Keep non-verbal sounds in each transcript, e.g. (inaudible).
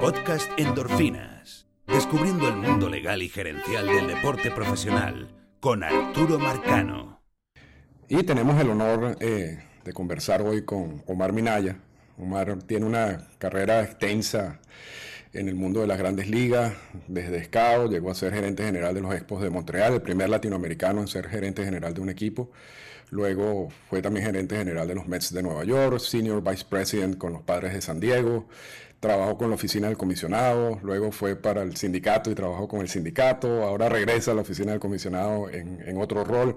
Podcast Endorfinas. Descubriendo el mundo legal y gerencial del deporte profesional con Arturo Marcano. Y tenemos el honor eh, de conversar hoy con Omar Minaya. Omar tiene una carrera extensa en el mundo de las grandes ligas, desde SCAO, llegó a ser gerente general de los Expos de Montreal, el primer latinoamericano en ser gerente general de un equipo. Luego fue también gerente general de los Mets de Nueva York, senior vice president con los Padres de San Diego, trabajó con la oficina del comisionado, luego fue para el sindicato y trabajó con el sindicato, ahora regresa a la oficina del comisionado en, en otro rol.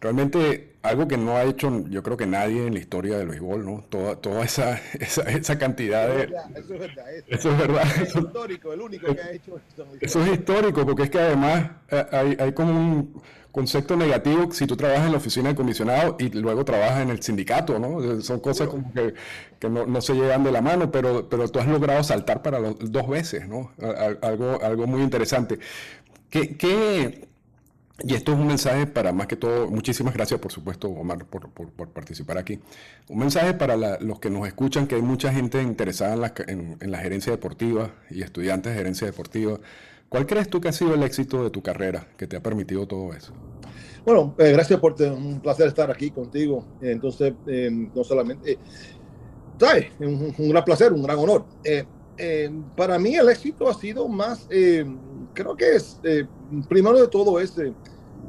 Realmente algo que no ha hecho yo creo que nadie en la historia del béisbol, ¿no? Toda, toda esa, (laughs) esa, esa cantidad de... Eso es verdad. Eso, es verdad. Es histórico, el único que ha hecho esto. Eso es histórico, porque es que además eh, hay, hay como un concepto negativo si tú trabajas en la oficina del comisionado y luego trabajas en el sindicato, ¿no? Son cosas como que, que no, no, se llevan de la mano, pero, pero tú has logrado saltar para los, dos veces, ¿no? Algo, algo muy interesante. ¿Qué, qué, y esto es un mensaje para más que todo, muchísimas gracias por supuesto Omar por, por, por participar aquí. Un mensaje para la, los que nos escuchan, que hay mucha gente interesada en la, en, en la gerencia deportiva y estudiantes de gerencia deportiva. ¿Cuál crees tú que ha sido el éxito de tu carrera que te ha permitido todo eso? Bueno, eh, gracias por un placer estar aquí contigo. Entonces, eh, no solamente, eh, ¿sabes? Un, gran placer, un gran honor. Eh, para mí el éxito ha sido más, creo que es, primero de todo es,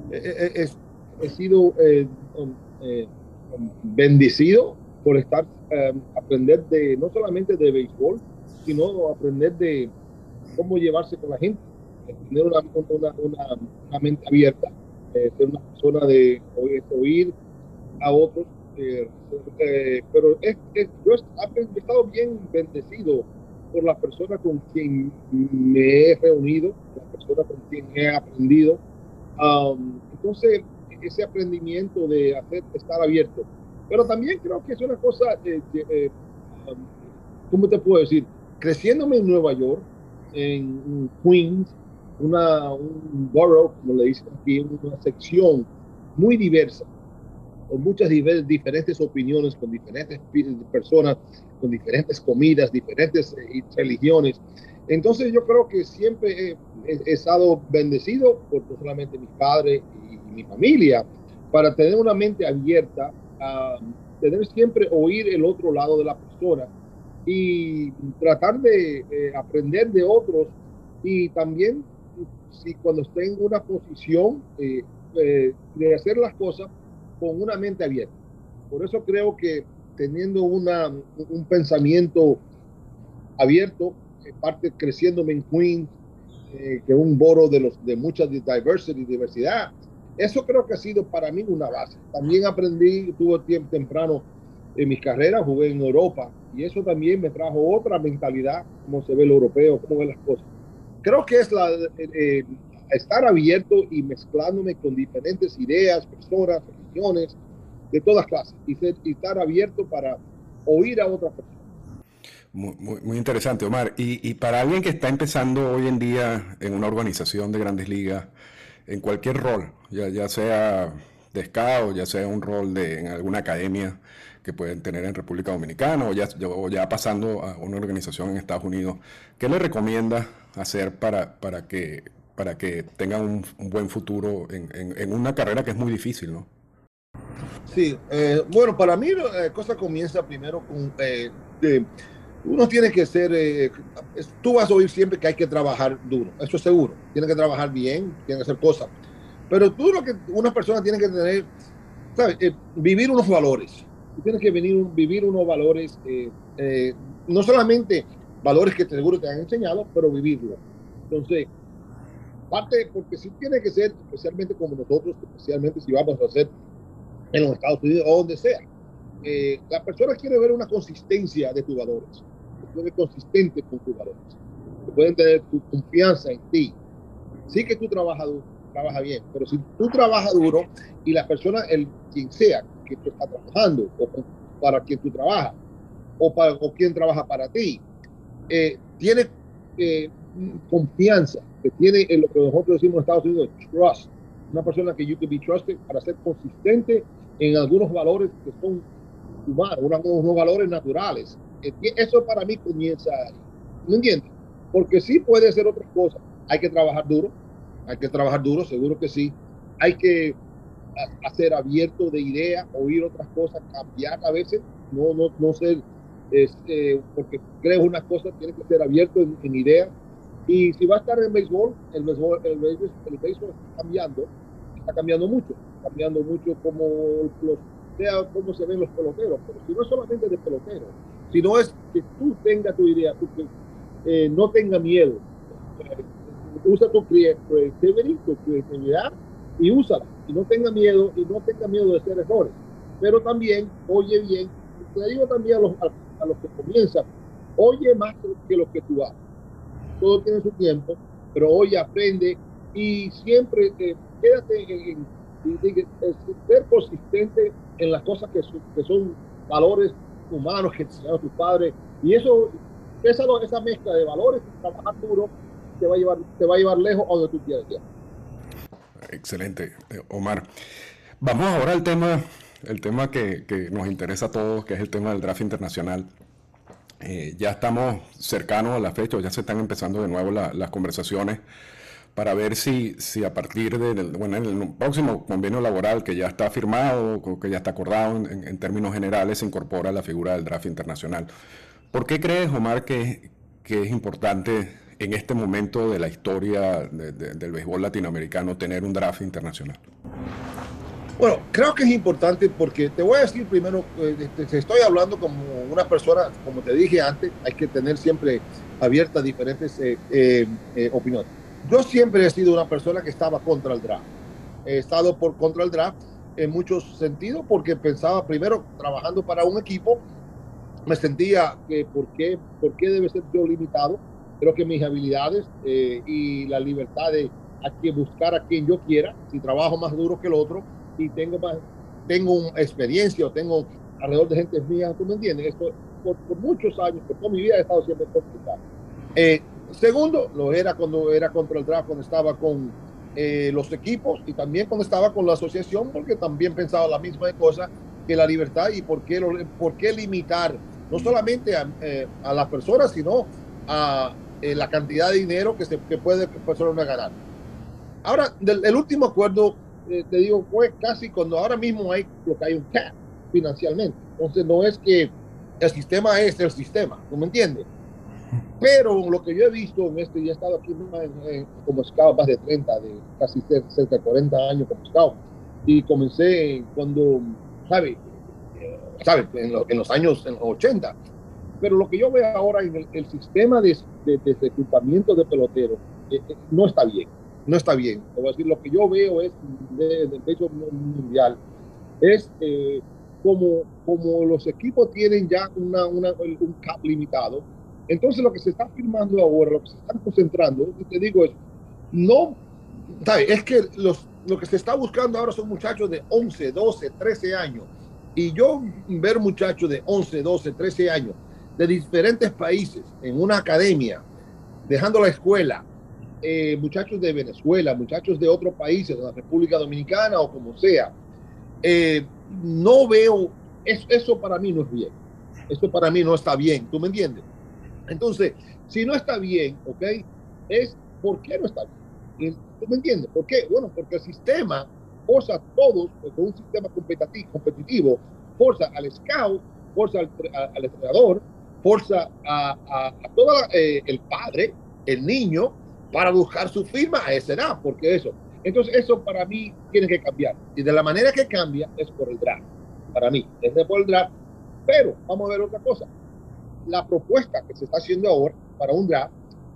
he sido um, bendecido por estar, aprender de, no solamente de béisbol, sino aprender de cómo llevarse con la gente tener una, una, una, mente abierta, eh, ser una persona de oír, a otros. Eh, eh, pero es, es, yo he estado bien bendecido por la persona con quien me he reunido, la persona con quien he aprendido. Um, entonces, ese aprendimiento de hacer, estar abierto. Pero también creo que es una cosa, ¿cómo te puedo decir? Creciéndome en Nueva York, en Queens, una, un borough, como le dicen aquí, una sección muy diversa, con muchas diferentes opiniones, con diferentes personas, con diferentes comidas, diferentes eh, religiones. Entonces yo creo que siempre he, he, estado bendecido por no solamente mis padres y, y, mi familia, para tener una mente abierta, a tener siempre oír el otro lado de la persona y tratar de eh, aprender de otros y también si cuando esté en una posición eh, eh, de hacer las cosas con una mente abierta. Por eso creo que teniendo una, un pensamiento abierto, eh, parte creciéndome en Queens, eh, que un boro de, los, de mucha diversity, diversidad, eso creo que ha sido para mí una base. También aprendí, tuve tiempo temprano en mis carreras, jugué en Europa y eso también me trajo otra mentalidad, cómo se ve el europeo, cómo ve las cosas creo que es la, eh, eh, estar abierto y mezclándome con diferentes ideas, personas, religiones, de todas clases, y, ser, y estar abierto para oír a otras personas. Muy, interesante, Omar. Y, para alguien que está empezando hoy en día en una organización de grandes ligas, en cualquier rol, ya, sea de scout, ya sea un rol de, en alguna academia que pueden tener en República Dominicana o ya pasando a una organización en Estados Unidos, ¿qué le recomienda hacer para, para, que, para que tengan un, buen futuro en, en, una carrera que es muy difícil, ¿no? Sí, eh, bueno, para mí la eh, cosa comienza primero con... Eh, uno tiene que ser, tú vas a oír siempre que hay que trabajar duro, eso es seguro, tiene que trabajar bien, tiene que hacer cosas, pero tú lo que una persona tiene que tener, ¿sabes? Vivir unos valores, tienes que venir, vivir unos valores, no solamente valores que seguro te han enseñado, pero vivirlo. Entonces, parte, porque sí tiene que ser, especialmente como nosotros, especialmente si vamos a hacer en los Estados Unidos o donde sea, eh, la persona quiere ver una consistencia de tus valores, que tú consistente con tus valores, que pueden tener tu confianza en ti. Sí que tú trabajas duro, trabajas bien, pero si tú trabajas duro y la persona, el quien sea que tú estás trabajando o para quien tú trabajas o para o quien trabaja para ti, eh, tiene eh, confianza, que tiene en lo que nosotros decimos en Estados Unidos, trust, una persona que you can be trusted para ser consistente en algunos valores que son humanos, unos, valores naturales. Eh, eso para mí comienza ahí. ¿Me entiendes? porque sí puede ser otra cosa. Hay que trabajar duro, hay que trabajar duro, seguro que sí. Hay que hacer abierto de ideas, oír otras cosas, cambiar a veces, no, no, no ser, este, porque crees una cosa, tiene que ser abierto en, en. Y si va a estar en béisbol, el béisbol, el béisbol, el béisbol está cambiando, está cambiando mucho, cambiando mucho como los, sea cómo se ven los peloteros, pero si no es solamente de pelotero, sino es que tú tengas tu idea, tú que eh, no tenga miedo, eh, usa tu tu creatividad y úsala, y no tenga miedo, y no tenga miedo de hacer errores, pero también oye bien, te digo también a los, a, los que comienzan, oye más que lo que tú haces, todo tiene su tiempo, pero oye, aprende y siempre eh, quédate en, ser consistente en las cosas que, que son valores humanos que enseñaron tus padres. Y eso, esa, esa mezcla de valores, trabajar duro, te va a llevar, te va a llevar lejos a donde tú quieras Excelente, Omar. Vamos ahora al tema, el tema que, nos interesa a todos, que es el tema del draft internacional. Eh, ya estamos cercanos a la fecha, ya se están empezando de nuevo las conversaciones para ver si, si a partir del bueno, en el próximo convenio laboral que ya está firmado, que ya está acordado en, términos generales, se incorpora la figura del draft internacional. ¿Por qué crees, Omar, que, que es importante en este momento de la historia del béisbol latinoamericano tener un draft internacional? Bueno, creo que es importante porque te voy a decir primero, eh, te, estoy hablando como una persona, como te dije antes, hay que tener siempre abiertas diferentes eh, eh, opiniones yo siempre he sido una persona que estaba contra el draft. He estado por contra el draft en muchos sentidos porque pensaba primero trabajando para un equipo, me sentía que por qué, por qué debe ser yo limitado. Creo que mis habilidades eh, y la libertad de a que buscar a quien yo quiera, si trabajo más duro que el otro y tengo más, tengo experiencia o tengo alrededor de gente mía, tú me entiendes, esto por, muchos años, por toda mi vida he estado siempre complicado. Eh, Segundo, lo era cuando era contra el draft, cuando estaba con eh, los equipos y también cuando estaba con la asociación, porque también pensaba la misma cosa que la libertad y por qué, por qué limitar no solamente a, eh, a las personas, sino a eh, la cantidad de dinero que, se, que puede persona ganar. Ahora, del, el último acuerdo, te digo, fue casi cuando ahora mismo hay lo que hay un cap financieramente. Entonces, no es que el sistema es el sistema, ¿tú me entiendes? Pero lo que yo he visto en este, y he estado aquí como scout más de 30, de casi cerca de 40 años como scout, y comencé cuando, ¿sabe? Eh, ¿sabe? En, los años en 80. Pero lo que yo veo ahora en el, sistema de, de, de, de peloteros eh, eh, no está bien. No está bien. Te voy decir, lo que yo veo es del peso mundial es como, como los equipos tienen ya una, un cap limitado entonces lo que se está firmando ahora, lo que se están concentrando, te digo es, no, es que los, lo que se está buscando ahora son muchachos de 11, 12, 13 años. Y yo ver muchachos de 11, 12, 13 años de diferentes países en una academia, dejando la escuela, eh, muchachos de Venezuela, muchachos de otros países, de la República Dominicana o como sea, eh, no veo, eso, para mí no es bien. Eso para mí no está bien, ¿tú me entiendes? Entonces, si no está bien, ¿ok? Es ¿por qué no está bien? ¿Tú me entiendes? ¿Por qué? Bueno, porque el sistema forza a todos, con un sistema competitivo, competitivo forza al scout, forza al, entrenador, forza a, a, todo eh, el padre, el niño, para buscar su firma a esa edad, porque eso. Entonces, eso para mí tiene que cambiar. Y de la manera que cambia es por el draft. Para mí, es por el draft. Pero vamos a ver otra cosa la propuesta que se está haciendo ahora para un draft,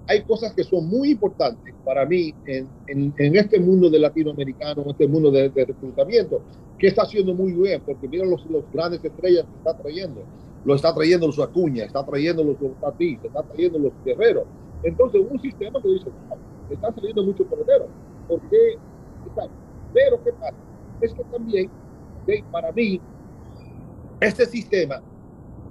hay cosas que son muy importantes para mí en, este mundo de latinoamericano, en este mundo de, reclutamiento, que está haciendo muy bien, porque miren los, los, grandes estrellas que está trayendo. Lo está trayendo los Acuña, está trayendo los Tatis, está trayendo los Guerreros. Entonces, un sistema que dice, están saliendo muchos peloteros. ¿Por qué? Pero, ¿qué pasa? Es que también, para mí, este sistema,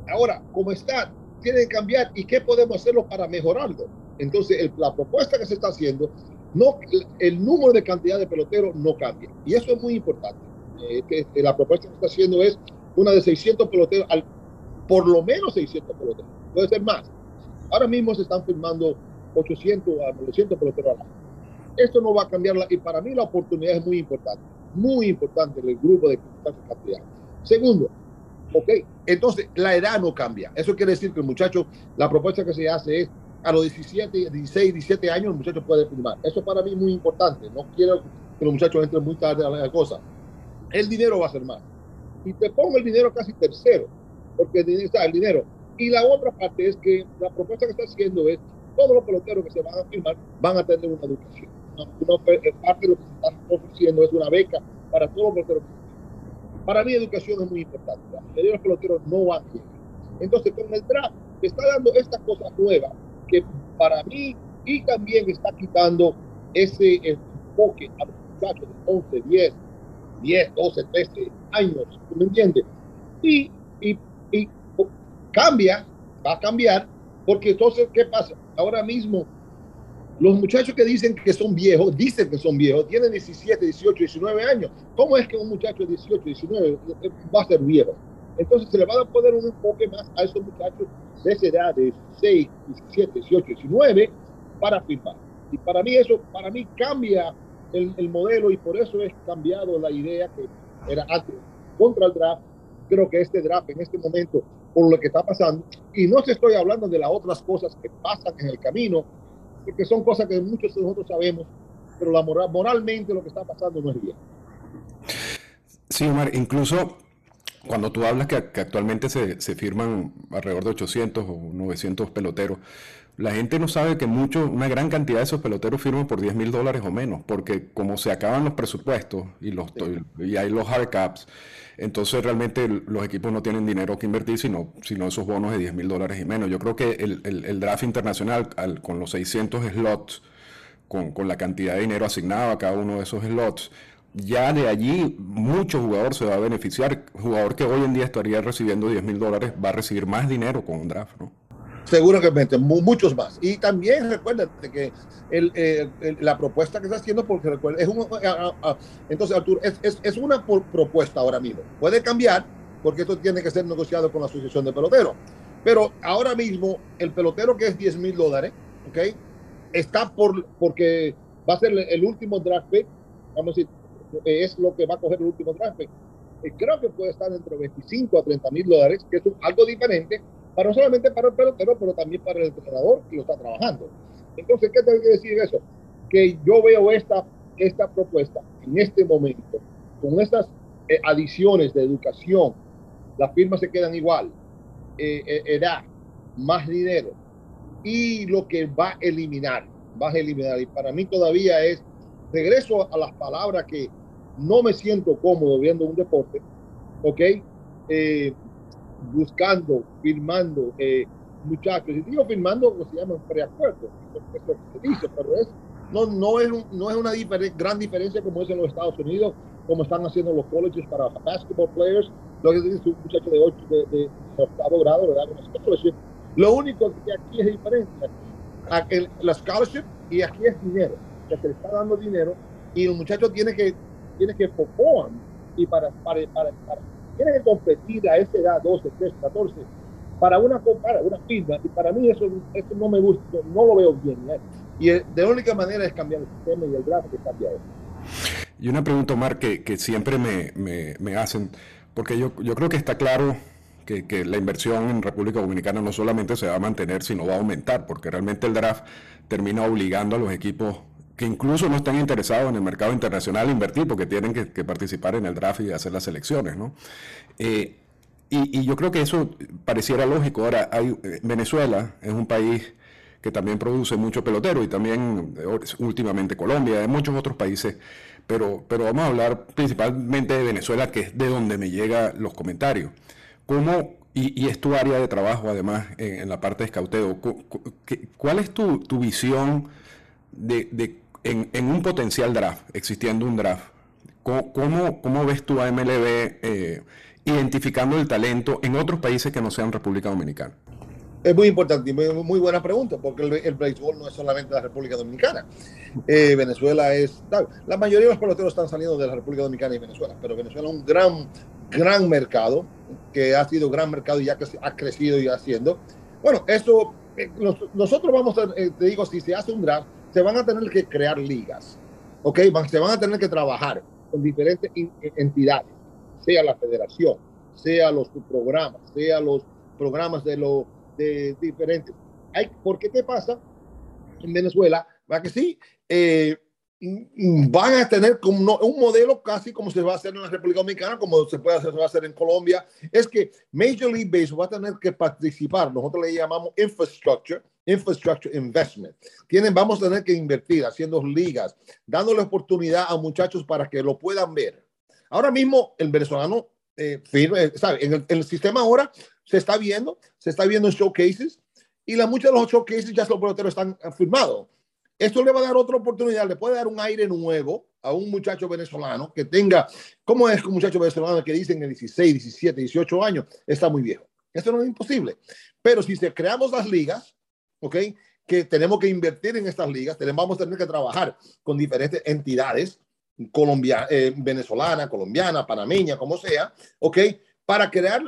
ahora, como está, tiene que cambiar y qué podemos hacerlo para mejorarlo. Entonces, la propuesta que se está haciendo, no, el número de cantidad de peloteros no cambia. Y eso es muy importante. Eh, que, la propuesta que se está haciendo es una de 600 peloteros, al, por lo menos 600 peloteros. Puede ser más. Ahora mismo se están firmando 800 a 900 peloteros al año. Esto no va a cambiar y para mí la oportunidad es muy importante, muy importante en el grupo de cantidad. Segundo, ok, entonces la edad no cambia. Eso quiere decir que el muchacho, la propuesta que se hace es a los 17, 16, 17 años el muchacho puede firmar. Eso para mí es muy importante. No quiero que los muchachos entren muy tarde a la cosa. El dinero va a ser más. Y te pongo el dinero casi tercero, porque está el dinero. Y la otra parte es que la propuesta que está haciendo es todos los peloteros que se van a firmar van a tener una educación. Una, parte de lo que se está ofreciendo es una beca para todos los peloteros. Para mí educación es muy importante. La mayoría de los peloteros no van a llegar. Entonces con el draft está dando esta cosa nueva que para mí y también está quitando ese enfoque a los muchachos de 11, 10, 10, 12, 13 años, ¿tú me entiendes? Y, y, y cambia, va a cambiar, porque entonces, ¿qué pasa? Ahora mismo, los muchachos que dicen que son viejos, dicen que son viejos, tienen 17, 18, 19 años. ¿Cómo es que un muchacho de 18, 19 va a ser viejo? Entonces se le va a poner un enfoque más a esos muchachos de esa edad de 16, 17, 18, 19 para firmar. Y para mí eso, para mí cambia el, el modelo y por eso es cambiado la idea que era antes contra el draft. Creo que este draft en este momento, por lo que está pasando, y no se estoy hablando de las otras cosas que pasan en el camino, porque son cosas que muchos de nosotros sabemos, pero la moral, moralmente lo que está pasando no es bien. Sí, Omar, incluso cuando tú hablas que, actualmente se, se, firman alrededor de 800 o 900 peloteros, la gente no sabe que mucho, una gran cantidad de esos peloteros firman por 10 mil dólares o menos, porque como se acaban los presupuestos y, los, y hay los hard caps, entonces realmente los equipos no tienen dinero que invertir, sino, sino esos bonos de 10 mil dólares y menos. Yo creo que el, el, draft internacional, con los 600 slots, con, con la cantidad de dinero asignado a cada uno de esos slots, ya de allí mucho jugador se va a beneficiar. Jugador que hoy en día estaría recibiendo 10 mil dólares va a recibir más dinero con un draft, ¿no? Seguramente, muchos más. Y también recuérdate que eh, la propuesta que está haciendo, porque recuerda, es un, entonces Arturo, es, es, una propuesta ahora mismo. Puede cambiar, porque esto tiene que ser negociado con la Asociación de Peloteros. Pero ahora mismo, el pelotero que es 10 mil dólares, ¿ok? Está por, porque va a ser el, último draft pick, vamos a decir, es lo que va a coger el último draft pick. Eh, creo que puede estar entre 25 a 30 mil dólares, que es algo diferente para no solamente para el pelotero, pero también para el entrenador que lo está trabajando. Entonces, ¿qué tengo que decir eso? Que yo veo esta, esta propuesta en este momento, con estas eh, adiciones de educación, las firmas se quedan igual, eh, eh, edad, más dinero, y lo que va a eliminar, va a eliminar, y para mí todavía es, regreso a las palabras que no me siento cómodo viendo un deporte, ¿ok? Buscando, firmando eh, muchachos. Y digo firmando, como se llama, un preacuerdo, es lo que se dice, pero es, no, no, es, no es una gran diferencia como es en los Estados Unidos, como están haciendo los colleges para basketball players. Lo que dice un muchacho de, 8, de, de, octavo grado, ¿verdad? Lo único que aquí es diferente, aquí, la scholarship y aquí es dinero, que se le está dando dinero y el muchacho tiene que, tiene que perform y para, para, para, para tiene que competir a esa edad, 12, 13, 14, para una, para una firma. Y para mí eso, eso no me gusta, no lo veo bien. ¿eh? Y de la única manera es cambiar el sistema y el draft que cambia eso. Y una pregunta, Omar, que, que siempre me, me, me, hacen, porque yo, yo creo que está claro que, que, la inversión en República Dominicana no solamente se va a mantener, sino va a aumentar, porque realmente el draft termina obligando a los equipos que incluso no están interesados en el mercado internacional invertir porque tienen que, participar en el draft y hacer las selecciones, ¿no? Eh, y, yo creo que eso pareciera lógico. Ahora, hay, eh, Venezuela es un país que también produce mucho pelotero y también eh, últimamente Colombia, y muchos otros países, pero, pero vamos a hablar principalmente de Venezuela, que es de donde me llegan los comentarios. ¿Cómo, y, es tu área de trabajo además en, la parte de escauteo, ¿cuál es tu, tu visión de, de en, un potencial draft, existiendo un draft, ¿cómo, cómo, ves tú a MLB eh, identificando el talento en otros países que no sean República Dominicana? Es muy importante y muy, buena pregunta, porque el, el, béisbol no es solamente la República Dominicana. Eh, Venezuela es. La mayoría de los peloteros están saliendo de la República Dominicana y Venezuela, pero Venezuela es un gran, gran mercado, que ha sido gran mercado y ya ha crecido y haciendo. Bueno, esto eh, nosotros vamos a, te digo, si se hace un draft, se van a tener que crear ligas, ¿ok? se van a tener que trabajar con diferentes entidades, sea la federación, sea los programas, sea los programas de los de diferentes. Hay, porque qué pasa en Venezuela, va que sí, eh, van a tener como un modelo casi como se va a hacer en la República Dominicana, como se puede hacer, se va a hacer en Colombia, es que Major League Baseball va a tener que participar, nosotros le llamamos infrastructure, infrastructure investment. Tienen, vamos a tener que invertir haciendo ligas, dándole oportunidad a muchachos para que lo puedan ver. Ahora mismo el venezolano eh, firme, ¿sabe? En el, en el, sistema ahora se está viendo, se está viendo en showcases y la, muchos de los showcases ya los peloteros están firmados. Esto le va a dar otra oportunidad, le puede dar un aire nuevo a un muchacho venezolano que tenga, ¿cómo es un muchacho venezolano que dicen en 16, 17, 18 años está muy viejo? Esto no es imposible. Pero si se creamos las ligas, ¿ok? Que tenemos que invertir en estas ligas, tenemos, vamos a tener que trabajar con diferentes entidades, Colombia, eh, venezolana, colombiana, panameña, como sea, ¿ok? Para crear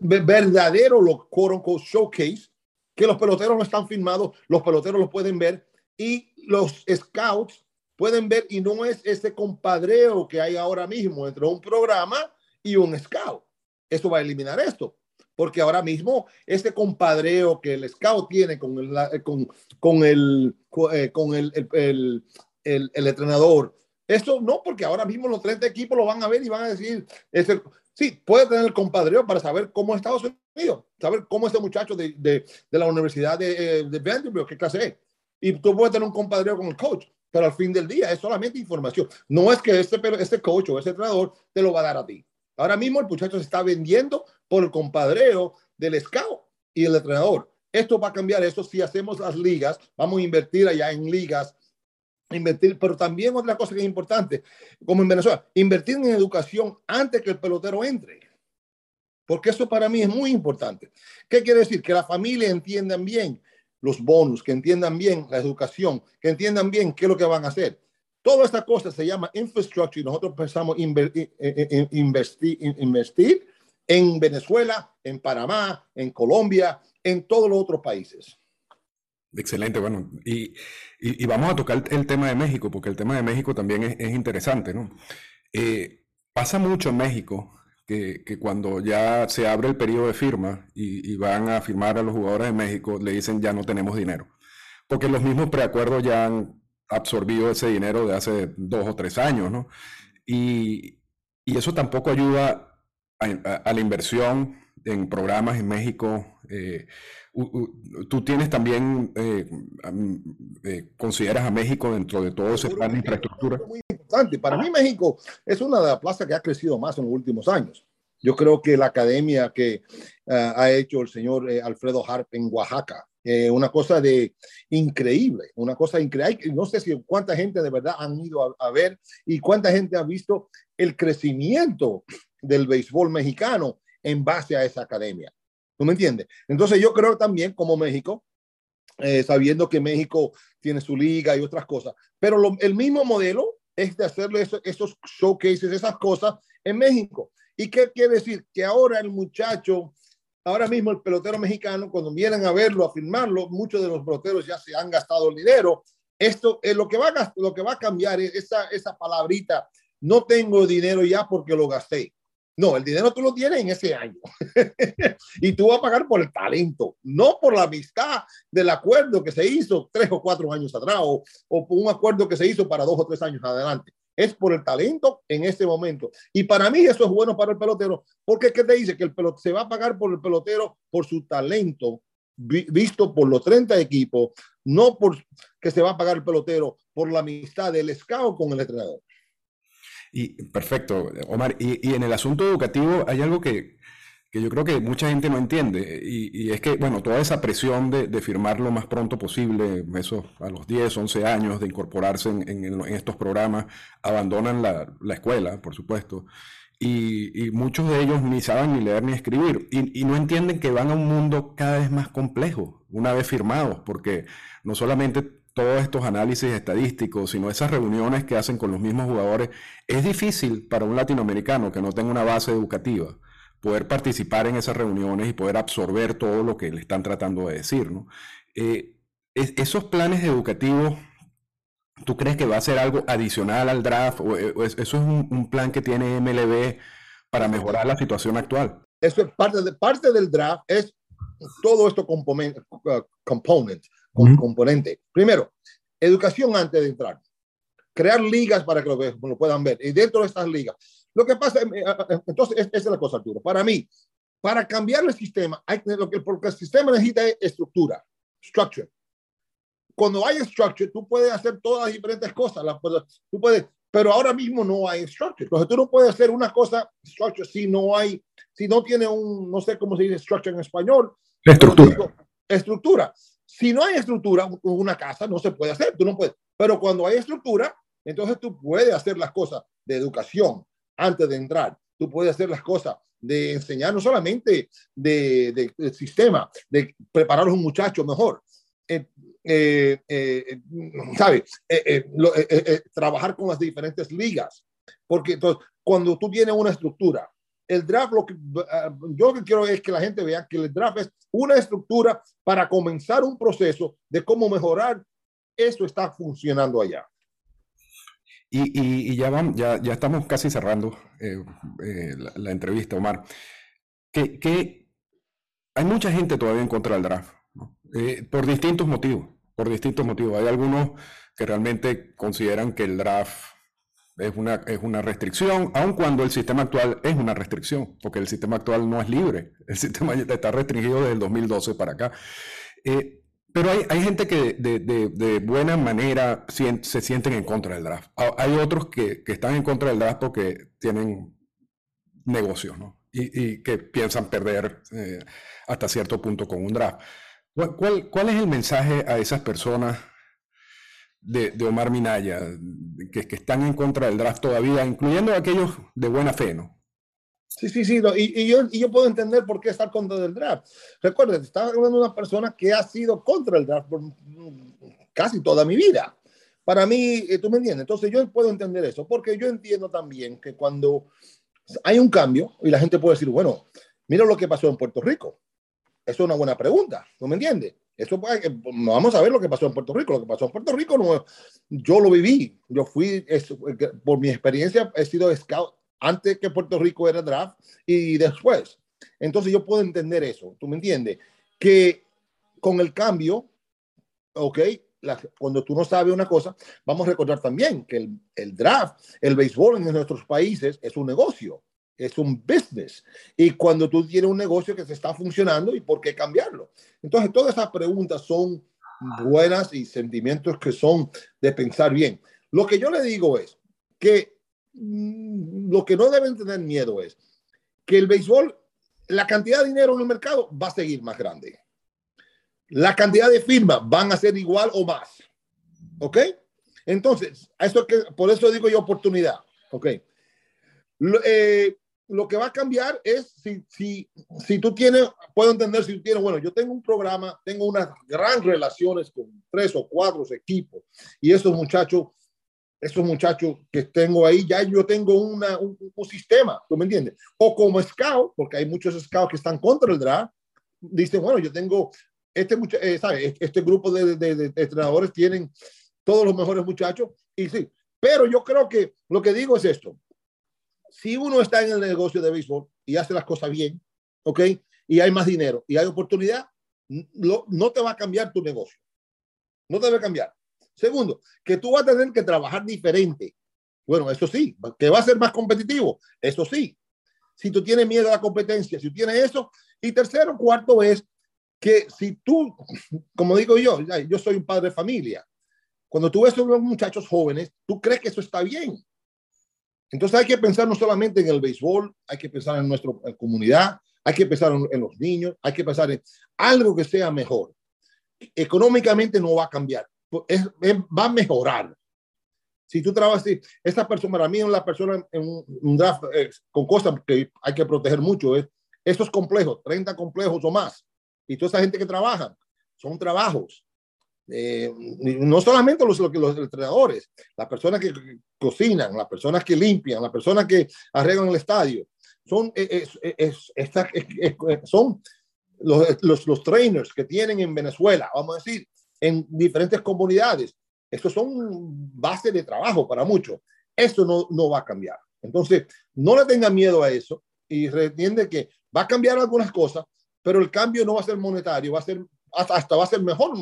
verdadero, lo quote unquote, showcase, que los peloteros no están filmados, los peloteros los pueden ver y los scouts pueden ver y no es ese compadreo que hay ahora mismo entre un programa y un scout. Esto va a eliminar esto, porque ahora mismo este compadreo que el scout tiene con el, con, con el, eh, con el, el, entrenador, esto no, porque ahora mismo los 30 equipos lo van a ver y van a decir, sí, puede tener el compadreo para saber cómo es Estados Unidos, saber cómo este muchacho de, de, de la Universidad de, eh, de Vanderbilt, qué clase es y tú puedes tener un compadreo con el coach, pero al fin del día es solamente información. No es que este, este coach o ese entrenador te lo va a dar a ti. Ahora mismo el muchacho se está vendiendo por el compadreo del scout y el entrenador. Esto va a cambiar eso si hacemos las ligas, vamos a invertir allá en ligas, invertir, pero también otra cosa que es importante, como en Venezuela, invertir en educación antes que el pelotero entre. Porque eso para mí es muy importante. ¿Qué quiere decir? Que la familia entiendan bien los bonus, que entiendan bien la educación, que entiendan bien qué es lo que van a hacer. Toda esta cosa se llama infrastructure y nosotros pensamos invertir, investir, investir en Venezuela, en Panamá, en Colombia, en todos los otros países. Excelente, bueno, y, y, vamos a tocar el tema de México, porque el tema de México también es, es interesante, ¿no? Eh, pasa mucho en México que, cuando ya se abre el periodo de firma y, van a firmar a los jugadores de México, le dicen ya no tenemos dinero. Porque los mismos preacuerdos ya han absorbido ese dinero de hace dos o tres años, ¿no? Y, eso tampoco ayuda a, la inversión en programas en México. Eh, tú tienes también, eh, eh, consideras a México dentro de todo ese plan de infraestructura. Muy importante. Para mí México es una de las plazas que ha crecido más en los últimos años. Yo creo que la academia que ah, ha hecho el señor eh, Alfredo Harp en Oaxaca, una cosa de increíble, una cosa increíble. No sé si cuánta gente de verdad han ido a, ver y cuánta gente ha visto el crecimiento del béisbol mexicano en base a esa academia. ¿Tú me entiendes? Entonces yo creo también como México, eh, sabiendo que México tiene su liga y otras cosas, pero el mismo modelo es de hacerle esos showcases, esas cosas en México. ¿Y qué quiere decir? Que ahora el muchacho, ahora mismo el pelotero mexicano, cuando vienen a verlo, a firmarlo, muchos de los peloteros ya se han gastado el dinero. Esto es lo que va a, lo que va a cambiar es esa, esa palabrita, no tengo dinero ya porque lo gasté. No, el dinero tú lo tienes en ese año. (laughs) y tú vas a pagar por el talento, no por la amistad del acuerdo que se hizo tres o cuatro años atrás o, por un acuerdo que se hizo para dos o tres años adelante. Es por el talento en este momento. Y para mí eso es bueno para el pelotero, porque ¿qué te dice? Que el pelotero se va a pagar por el pelotero por su talento visto por los 30 equipos, no por que se va a pagar el pelotero por la amistad del scout con el entrenador. Y perfecto, Omar. Y, en el asunto educativo hay algo que, yo creo que mucha gente no entiende. Y, es que, bueno, toda esa presión de, firmar lo más pronto posible, a los 10, 11 años de incorporarse en, estos programas, abandonan la, escuela, por supuesto. Y, muchos de ellos ni saben ni leer ni escribir. y no entienden que van a un mundo cada vez más complejo una vez firmados, porque no solamente todos estos análisis estadísticos, sino esas reuniones que hacen con los mismos jugadores, es difícil para un latinoamericano que no tenga una base educativa poder participar en esas reuniones y poder absorber todo lo que le están tratando de decir. Eh, esos planes educativos, ¿tú crees que va a ser algo adicional al draft o, eso es un, plan que tiene MLB para mejorar la situación actual? Eso es parte, de, parte del draft, es todo esto componente, component, componente. Primero, educación antes de entrar. Crear ligas para que lo, puedan ver. Y dentro de estas ligas. Lo que pasa, eh, eh, entonces, esa es la cosa, Arturo. Para mí, para cambiar el sistema, hay, lo que, porque el sistema necesita es estructura, structure. Cuando hay structure, tú puedes hacer todas las diferentes cosas. Las, tú puedes, pero ahora mismo no hay structure. Entonces tú no puedes hacer una cosa structure si no hay, si no tiene un, no sé cómo se dice structure en español. Estructura. estructura. Si no hay estructura, una casa no se puede hacer, tú no puedes. Pero cuando hay estructura, entonces tú puedes hacer las cosas de educación antes de entrar. Tú puedes hacer las cosas de enseñar no solamente de, del sistema, de preparar a un muchacho mejor, eh, eh, eh, ¿sabes? trabajar con las diferentes ligas. Porque entonces, cuando tú tienes una estructura, el draft, lo ah, yo que quiero es que la gente vea que el draft es una estructura para comenzar un proceso de cómo mejorar. Eso está funcionando allá. Y, ya, vamos, ya, ya, estamos casi cerrando la, entrevista, Omar. Que, hay mucha gente todavía en contra del draft. Eh, por distintos motivos, por distintos motivos. Hay algunos que realmente consideran que el draft es una, es una restricción, aun cuando el sistema actual es una restricción, porque el sistema actual no es libre, (laughs) el sistema está restringido desde el 2012 para acá. Eh, pero hay, hay, gente que de, de, buena manera se sienten en contra del draft. Hay otros que, que, están en contra del draft porque tienen negocios, ¿no? Y, que piensan perder eh, hasta cierto punto con un draft. ¿Cuál, cuál, es el mensaje a esas personas de, Omar Minaya que, están en contra del draft todavía, incluyendo aquellos de buena fe, ¿no? Sí, sí, sí, y, yo, puedo entender por qué estar contra el draft. Recuerden, estaba hablando de una persona que ha sido contra el draft por casi toda mi vida. Para mí, eh, tú me entiendes, entonces yo puedo entender eso, porque yo entiendo también que cuando hay un cambio y la gente puede decir, bueno, mira lo que pasó en Puerto Rico. Eso es una buena pregunta, ¿no me entiendes? Eso vamos a ver lo que pasó en Puerto Rico. Lo que pasó en Puerto Rico, no, yo lo viví. Yo fui, por mi experiencia, he sido scout antes que Puerto Rico era draft y después. Entonces yo puedo entender eso, ¿tú me entiendes? Que con el cambio, ok, cuando tú no sabes una cosa, vamos a recordar también que el, el draft, el béisbol en nuestros países es un negocio es un business. Y cuando tú tienes un negocio que se está funcionando, ¿y por qué cambiarlo? Entonces, todas esas preguntas son buenas y sentimientos que son de pensar bien. Lo que yo le digo es que mm, lo que no deben tener miedo es que el béisbol, la cantidad de dinero en el mercado va a seguir más grande. La cantidad de firmas van a ser igual o más. ¿Ok? Entonces, eso que, por eso digo yo oportunidad. ¿Ok? Eh, lo que va a cambiar es si, si, si tú tienes, puedo entender si tú tienes, bueno, yo tengo un programa, tengo unas grandes relaciones con tres o cuatro equipos y esos muchachos, esos muchachos que tengo ahí, ya yo tengo una, un, sistema, ¿tú me entiendes? O como scout, porque hay muchos scouts que están contra el draft, dicen, bueno, yo tengo este, eh, ¿sabes? este grupo de, de, de entrenadores tienen todos los mejores muchachos y sí, pero yo creo que lo que digo es esto, si uno está en el negocio de béisbol y hace las cosas bien, ¿ok? Y hay más dinero y hay oportunidad, no te va a cambiar tu negocio. No te va a cambiar. Segundo, que tú vas a tener que trabajar diferente. Bueno, eso sí, que va a ser más competitivo. Eso sí. Si tú tienes miedo a la competencia, si tú tienes eso. Y tercero, cuarto es que si tú, como digo yo, yo soy un padre de familia. Cuando tú ves a unos muchachos jóvenes, tú crees que eso está bien. Entonces hay que pensar no solamente en el béisbol, hay que pensar en nuestra comunidad, hay que pensar en, los niños, hay que pensar en algo que sea mejor. Económicamente no va a cambiar, va a mejorar. Si tú trabajas, esta persona, para mí es la persona en un, draft eh, con cosas que hay que proteger mucho, es estos complejos, 30 complejos o más. Y toda esa gente que trabaja, son trabajos. Eh, no solamente los, los, entrenadores, las personas que cocinan, las personas que limpian, las personas que arreglan el estadio. son, es, es, son los, los, los, trainers que tienen en Venezuela, vamos a decir, en diferentes comunidades. Estos son base de trabajo para muchos. Esto no, no va a cambiar. Entonces, no le tenga miedo a eso y entiende que va a cambiar algunas cosas, pero el cambio no va a ser monetario, va a ser hasta, va a ser mejor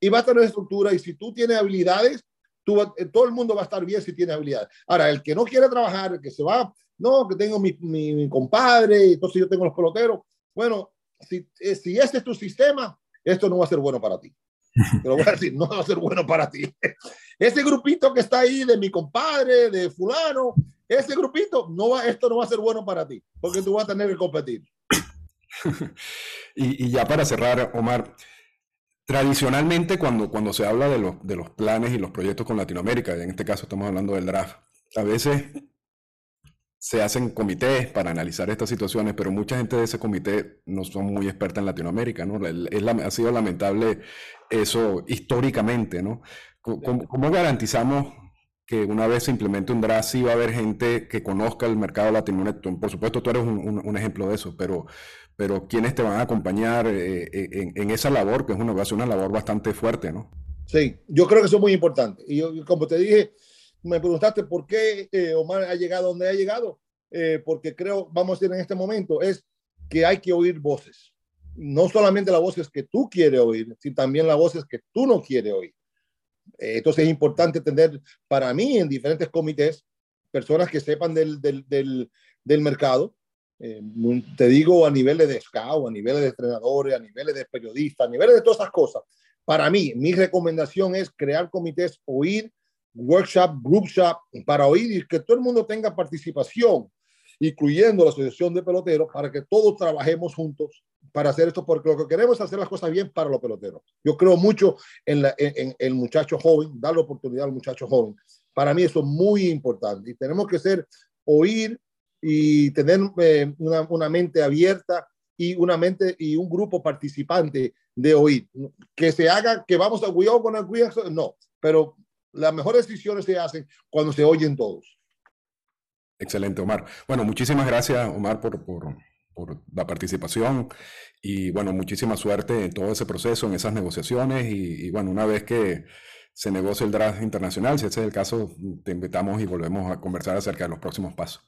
y va a tener estructura y si tú tienes habilidades, tú, eh, todo el mundo va a estar bien si tiene habilidades. Ahora, el que no quiere trabajar, el que se va, no, que tengo mi, mi, compadre, entonces yo tengo los peloteros, bueno, si, eh, si ese es tu sistema, esto no va a ser bueno para ti. (laughs) Te lo voy a decir, no va a ser bueno para ti. (laughs) Ese grupito que está ahí de mi compadre, de fulano, ese grupito, no va, esto no va a ser bueno para ti, porque tú vas a tener que competir. (laughs) y, ya para cerrar, Omar, tradicionalmente cuando, cuando se habla de los, de los planes y los proyectos con Latinoamérica, en este caso estamos hablando del draft, a veces se hacen comités para analizar estas situaciones, pero mucha gente de ese comité no son muy experta en Latinoamérica, ¿no? Es, ha sido lamentable eso históricamente, ¿no? ¿Cómo, garantizamos que una vez se implemente un draft sí va a haber gente que conozca el mercado latinoamericano? Por supuesto, tú eres un, un ejemplo de eso, pero, pero ¿quiénes te van a acompañar eh, eh, en, esa labor, que es una, una labor bastante fuerte, ¿no? Sí, yo creo que eso es muy importante. Y yo, como te dije, me preguntaste por qué eh, Omar ha llegado donde ha llegado, porque creo, vamos a decir en este momento, es que hay que oír voces. No solamente las voces que tú quieres oír, sino también las voces que tú no quieres oír. Entonces es importante tener para mí en diferentes comités personas que sepan del, del, del, del mercado, eh, te digo a niveles de scout, a niveles de entrenadores, a niveles de periodistas, a niveles de todas esas cosas. Para mí, mi recomendación es crear comités, oír, workshop, group shop, para oír y que todo el mundo tenga participación, incluyendo la asociación de peloteros, para que todos trabajemos juntos para hacer esto, porque lo que queremos es hacer las cosas bien para los peloteros. Yo creo mucho en, el muchacho joven, dar la oportunidad al muchacho joven. Para mí eso es muy importante y tenemos que ser, oír, y tener eh, una, mente abierta y una mente y un grupo participante de oír. Que se haga, que vamos a cuidado con el no, pero las mejores decisiones se hacen cuando se oyen todos. Excelente, Omar. Bueno, muchísimas gracias, Omar, por, por, por la participación y bueno, muchísima suerte en todo ese proceso, en esas negociaciones y, y bueno, una vez que se negocie el draft internacional, si ese es el caso, te invitamos y volvemos a conversar acerca de los próximos pasos.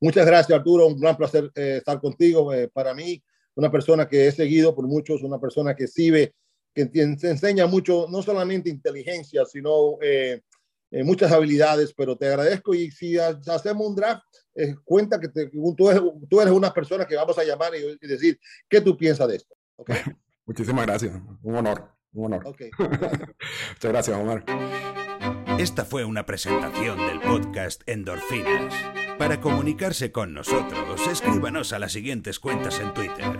Muchas gracias, Arturo. Un gran placer eh, estar contigo. Eh, para mí, una persona que he seguido por muchos, una persona que sirve, que te, enseña mucho, no solamente inteligencia, sino eh, muchas habilidades, pero te agradezco y si hacemos un draft, cuenta que tú, eres, tú, eres, una persona que vamos a llamar y, decir qué tú piensas de esto. (laughs) Muchísimas gracias. Un honor. Un honor. (laughs) Muchas gracias, Omar. Esta fue una presentación del podcast Endorfinas. Para comunicarse con nosotros, escríbanos a las siguientes cuentas en Twitter.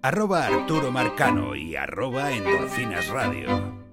Arroba Arturo Marcano y arroba Endorfinas Radio.